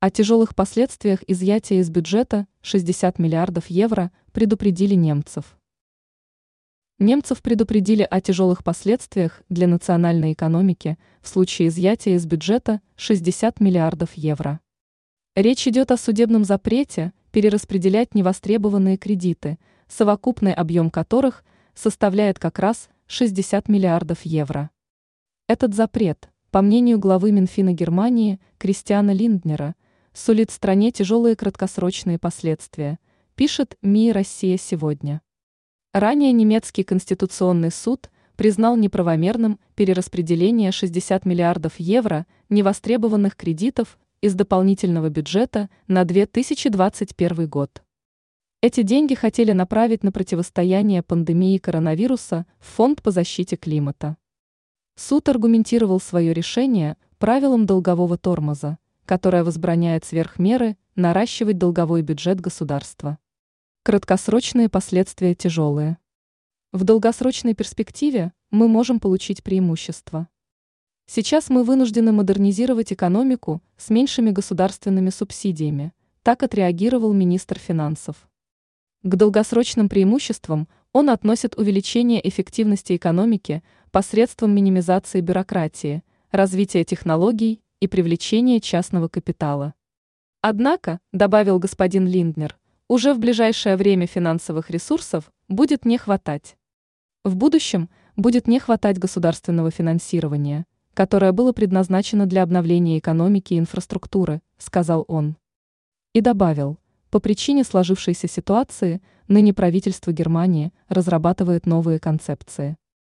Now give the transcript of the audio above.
О тяжелых последствиях изъятия из бюджета 60 миллиардов евро предупредили немцев. Немцев предупредили о тяжелых последствиях для национальной экономики в случае изъятия из бюджета 60 миллиардов евро. Речь идет о судебном запрете перераспределять невостребованные кредиты, совокупный объем которых составляет как раз 60 миллиардов евро. Этот запрет, по мнению главы Минфина Германии Кристиана Линднера, сулит стране тяжелые краткосрочные последствия, пишет МИ «Россия сегодня». Ранее немецкий конституционный суд признал неправомерным перераспределение 60 миллиардов евро невостребованных кредитов из дополнительного бюджета на 2021 год. Эти деньги хотели направить на противостояние пандемии коронавируса в Фонд по защите климата. Суд аргументировал свое решение правилом долгового тормоза – которая возбраняет сверх меры наращивать долговой бюджет государства. Краткосрочные последствия тяжелые. В долгосрочной перспективе мы можем получить преимущество. Сейчас мы вынуждены модернизировать экономику с меньшими государственными субсидиями, так отреагировал министр финансов. К долгосрочным преимуществам он относит увеличение эффективности экономики посредством минимизации бюрократии, развития технологий и привлечение частного капитала. Однако, добавил господин Линднер, уже в ближайшее время финансовых ресурсов будет не хватать. В будущем будет не хватать государственного финансирования, которое было предназначено для обновления экономики и инфраструктуры, сказал он. И добавил, по причине сложившейся ситуации ныне правительство Германии разрабатывает новые концепции.